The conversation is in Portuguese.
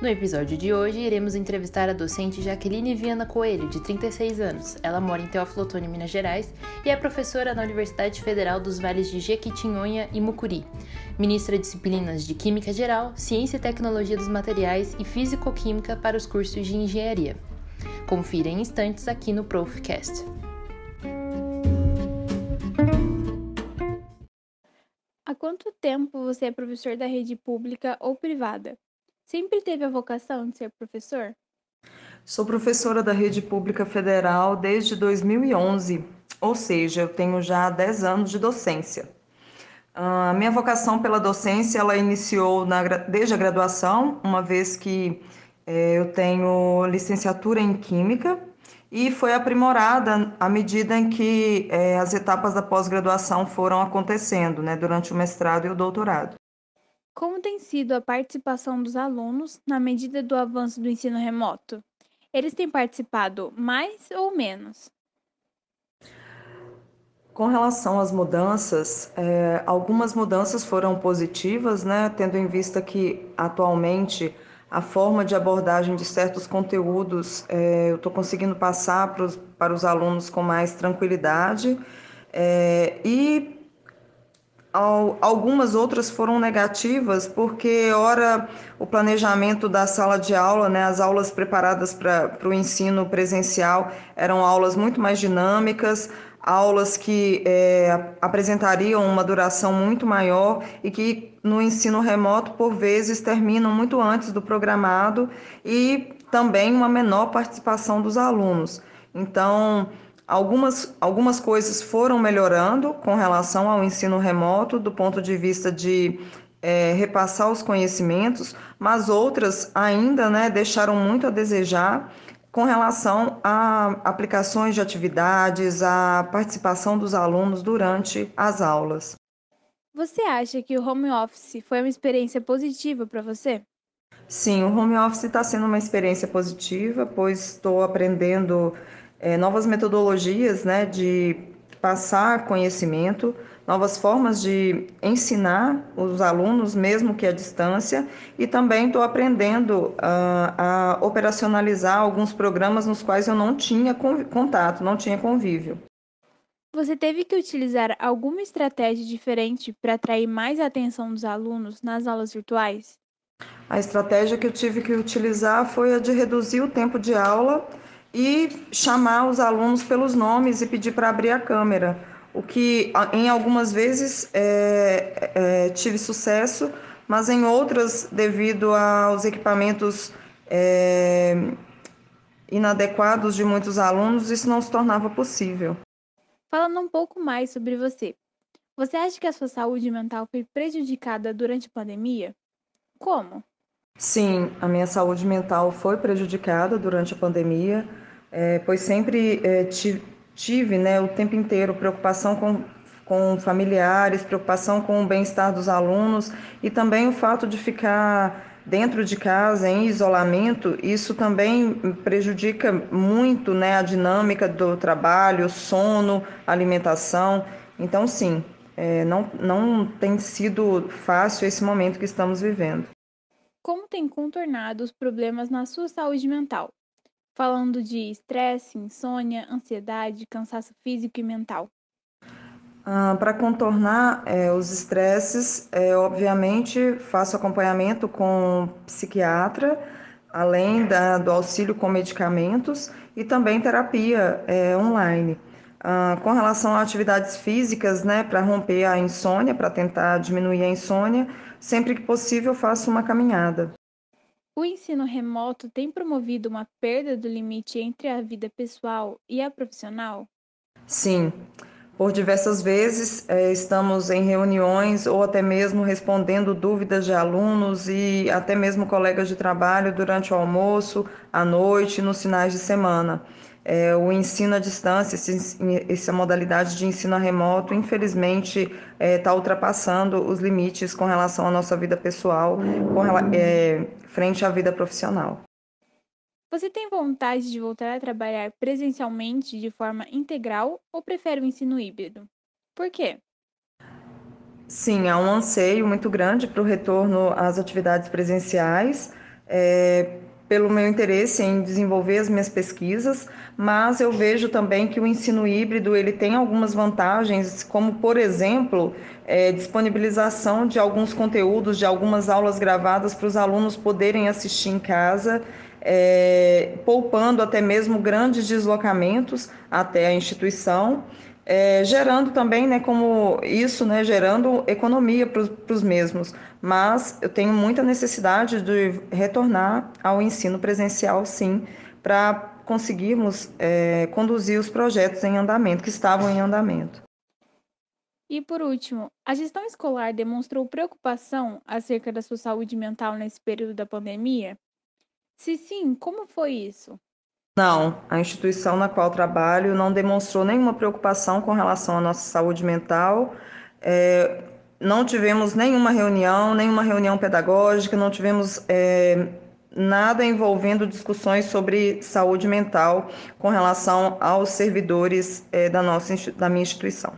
No episódio de hoje, iremos entrevistar a docente Jaqueline Viana Coelho, de 36 anos. Ela mora em Teófilo Otoni, Minas Gerais, e é professora na Universidade Federal dos Vales de Jequitinhonha e Mucuri. Ministra disciplinas de Química Geral, Ciência e Tecnologia dos Materiais e Físico-Química para os cursos de Engenharia. Confira em instantes aqui no Profcast. Há quanto tempo você é professor da rede pública ou privada? Sempre teve a vocação de ser professor? Sou professora da rede pública federal desde 2011, ou seja, eu tenho já 10 anos de docência. A minha vocação pela docência ela iniciou na, desde a graduação, uma vez que é, eu tenho licenciatura em Química e foi aprimorada à medida em que é, as etapas da pós-graduação foram acontecendo, né, durante o mestrado e o doutorado. Como tem sido a participação dos alunos na medida do avanço do ensino remoto? Eles têm participado mais ou menos? Com relação às mudanças, é, algumas mudanças foram positivas, né, tendo em vista que atualmente a forma de abordagem de certos conteúdos é, eu estou conseguindo passar para os, para os alunos com mais tranquilidade. É, e Algumas outras foram negativas, porque, ora, o planejamento da sala de aula, né, as aulas preparadas para o ensino presencial eram aulas muito mais dinâmicas, aulas que é, apresentariam uma duração muito maior e que no ensino remoto, por vezes, terminam muito antes do programado e também uma menor participação dos alunos. Então, Algumas, algumas coisas foram melhorando com relação ao ensino remoto, do ponto de vista de é, repassar os conhecimentos, mas outras ainda né, deixaram muito a desejar com relação a aplicações de atividades, a participação dos alunos durante as aulas. Você acha que o home office foi uma experiência positiva para você? Sim, o home office está sendo uma experiência positiva, pois estou aprendendo é, novas metodologias né, de passar conhecimento, novas formas de ensinar os alunos, mesmo que à distância, e também estou aprendendo uh, a operacionalizar alguns programas nos quais eu não tinha contato, não tinha convívio. Você teve que utilizar alguma estratégia diferente para atrair mais a atenção dos alunos nas aulas virtuais? A estratégia que eu tive que utilizar foi a de reduzir o tempo de aula e chamar os alunos pelos nomes e pedir para abrir a câmera, o que em algumas vezes é, é, tive sucesso, mas em outras, devido aos equipamentos é, inadequados de muitos alunos, isso não se tornava possível. Falando um pouco mais sobre você, você acha que a sua saúde mental foi prejudicada durante a pandemia? Como? Sim, a minha saúde mental foi prejudicada durante a pandemia, é, pois sempre é, tive né, o tempo inteiro preocupação com, com familiares, preocupação com o bem-estar dos alunos e também o fato de ficar dentro de casa, em isolamento, isso também prejudica muito né, a dinâmica do trabalho, sono, alimentação. Então, sim, é, não, não tem sido fácil esse momento que estamos vivendo como tem contornado os problemas na sua saúde mental, falando de estresse, insônia, ansiedade, cansaço físico e mental. Ah, Para contornar é, os estresses, é, obviamente faço acompanhamento com psiquiatra, além da, do auxílio com medicamentos e também terapia é, online. Ah, com relação a atividades físicas, né, para romper a insônia, para tentar diminuir a insônia, sempre que possível faço uma caminhada. O ensino remoto tem promovido uma perda do limite entre a vida pessoal e a profissional? Sim. Por diversas vezes eh, estamos em reuniões ou até mesmo respondendo dúvidas de alunos e até mesmo colegas de trabalho durante o almoço, à noite, nos finais de semana é, o ensino à distância, esse, essa modalidade de ensino remoto, infelizmente, está é, tá ultrapassando os limites com relação à nossa vida pessoal, com, é, frente à vida profissional. Você tem vontade de voltar a trabalhar presencialmente de forma integral ou prefere o ensino híbrido? Por quê? Sim, há um anseio muito grande para o retorno às atividades presenciais é, pelo meu interesse em desenvolver as minhas pesquisas, mas eu vejo também que o ensino híbrido ele tem algumas vantagens, como por exemplo é, disponibilização de alguns conteúdos, de algumas aulas gravadas para os alunos poderem assistir em casa, é, poupando até mesmo grandes deslocamentos até a instituição é, gerando também, né, como isso, né, gerando economia para os mesmos. Mas eu tenho muita necessidade de retornar ao ensino presencial, sim, para conseguirmos é, conduzir os projetos em andamento, que estavam em andamento. E por último, a gestão escolar demonstrou preocupação acerca da sua saúde mental nesse período da pandemia? Se sim, como foi isso? Não, a instituição na qual trabalho não demonstrou nenhuma preocupação com relação à nossa saúde mental. É, não tivemos nenhuma reunião, nenhuma reunião pedagógica, não tivemos é, nada envolvendo discussões sobre saúde mental com relação aos servidores é, da, nossa, da minha instituição.